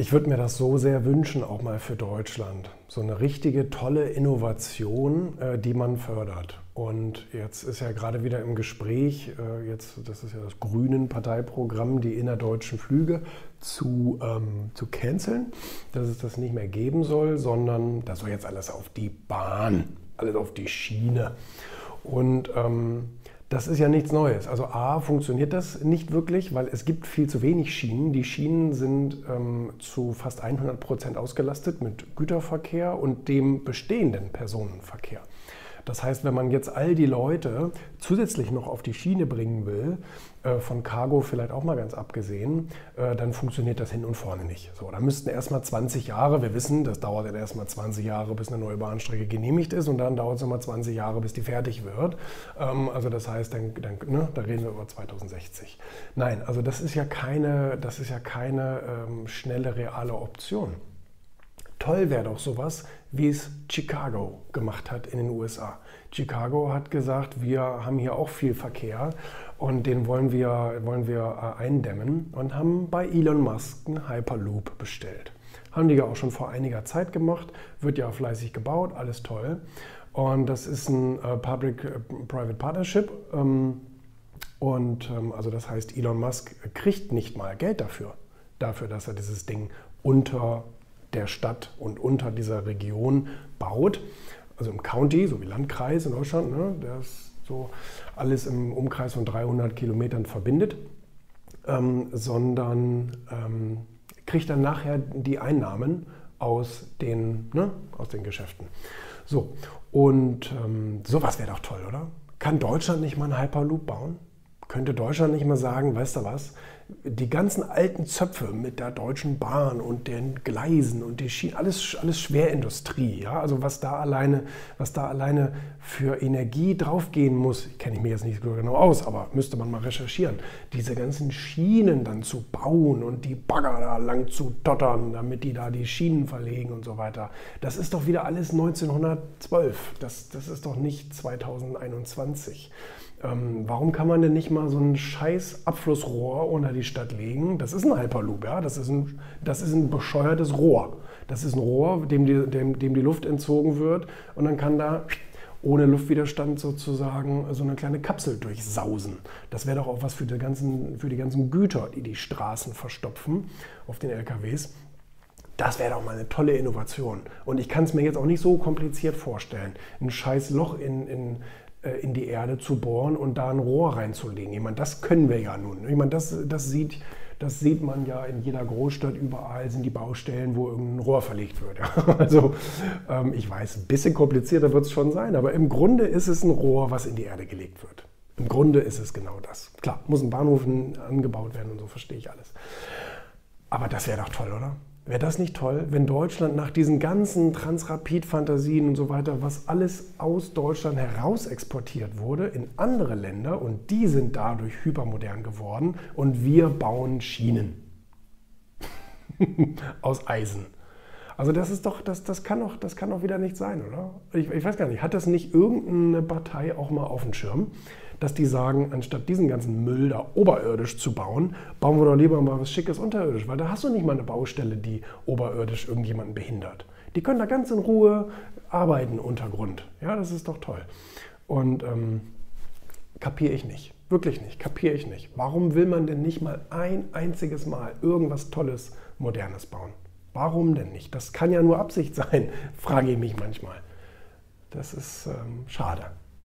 Ich würde mir das so sehr wünschen, auch mal für Deutschland. So eine richtige tolle Innovation, äh, die man fördert. Und jetzt ist ja gerade wieder im Gespräch, äh, jetzt, das ist ja das Grünen Parteiprogramm, die innerdeutschen Flüge zu, ähm, zu canceln, dass es das nicht mehr geben soll, sondern das soll jetzt alles auf die Bahn, alles auf die Schiene. Und ähm, das ist ja nichts Neues. Also A, funktioniert das nicht wirklich, weil es gibt viel zu wenig Schienen. Die Schienen sind ähm, zu fast 100 Prozent ausgelastet mit Güterverkehr und dem bestehenden Personenverkehr. Das heißt, wenn man jetzt all die Leute zusätzlich noch auf die Schiene bringen will, äh, von Cargo vielleicht auch mal ganz abgesehen, äh, dann funktioniert das hin und vorne nicht. So, da müssten erstmal 20 Jahre, wir wissen, das dauert dann erstmal 20 Jahre, bis eine neue Bahnstrecke genehmigt ist und dann dauert es nochmal 20 Jahre, bis die fertig wird. Ähm, also das heißt, dann, dann ne, da reden wir über 2060. Nein, also das ist ja keine, das ist ja keine ähm, schnelle, reale Option. Toll wäre doch sowas, wie es Chicago gemacht hat in den USA. Chicago hat gesagt, wir haben hier auch viel Verkehr und den wollen wir, wollen wir äh, eindämmen und haben bei Elon Musk einen Hyperloop bestellt. Haben die ja auch schon vor einiger Zeit gemacht, wird ja fleißig gebaut, alles toll. Und das ist ein äh, Public-Private Partnership. Ähm, und ähm, also das heißt, Elon Musk kriegt nicht mal Geld dafür, dafür, dass er dieses Ding unter der Stadt und unter dieser Region baut. Also im County, so wie Landkreis in Deutschland, ne, das so alles im Umkreis von 300 Kilometern verbindet, ähm, sondern ähm, kriegt dann nachher die Einnahmen aus den, ne, aus den Geschäften. So, und ähm, sowas wäre doch toll, oder? Kann Deutschland nicht mal einen Hyperloop bauen? Könnte Deutschland nicht mal sagen, weißt du was, die ganzen alten Zöpfe mit der Deutschen Bahn und den Gleisen und die Schienen, alles, alles Schwerindustrie. Ja? Also was da, alleine, was da alleine für Energie draufgehen muss, kenne ich mir jetzt nicht so genau aus, aber müsste man mal recherchieren, diese ganzen Schienen dann zu bauen und die Bagger da lang zu tottern, damit die da die Schienen verlegen und so weiter. Das ist doch wieder alles 1912. Das, das ist doch nicht 2021. Ähm, warum kann man denn nicht mal so ein scheiß Abflussrohr unter die Stadt legen? Das ist ein Hyperloop, ja. Das ist ein, das ist ein bescheuertes Rohr. Das ist ein Rohr, dem die, dem, dem die Luft entzogen wird und dann kann da ohne Luftwiderstand sozusagen so eine kleine Kapsel durchsausen. Das wäre doch auch was für die, ganzen, für die ganzen Güter, die die Straßen verstopfen auf den LKWs. Das wäre doch mal eine tolle Innovation. Und ich kann es mir jetzt auch nicht so kompliziert vorstellen. Ein scheiß Loch in, in, in die Erde zu bohren und da ein Rohr reinzulegen. Ich meine, das können wir ja nun. Ich meine, das, das, sieht, das sieht man ja in jeder Großstadt, überall sind die Baustellen, wo irgendein Rohr verlegt wird. Also ähm, ich weiß, ein bisschen komplizierter wird es schon sein, aber im Grunde ist es ein Rohr, was in die Erde gelegt wird. Im Grunde ist es genau das. Klar, muss ein Bahnhof angebaut werden und so, verstehe ich alles. Aber das wäre doch toll, oder? Wäre das nicht toll, wenn Deutschland nach diesen ganzen Transrapid-Fantasien und so weiter, was alles aus Deutschland heraus exportiert wurde, in andere Länder und die sind dadurch hypermodern geworden und wir bauen Schienen aus Eisen. Also das ist doch, das, das, kann doch, das kann doch wieder nicht sein, oder? Ich, ich weiß gar nicht, hat das nicht irgendeine Partei auch mal auf dem Schirm? dass die sagen, anstatt diesen ganzen Müll da oberirdisch zu bauen, bauen wir doch lieber mal was Schickes unterirdisch, weil da hast du nicht mal eine Baustelle, die oberirdisch irgendjemanden behindert. Die können da ganz in Ruhe arbeiten Untergrund. Ja, das ist doch toll. Und ähm, kapiere ich nicht. Wirklich nicht. Kapiere ich nicht. Warum will man denn nicht mal ein einziges Mal irgendwas Tolles, Modernes bauen? Warum denn nicht? Das kann ja nur Absicht sein, frage ich mich manchmal. Das ist ähm, schade.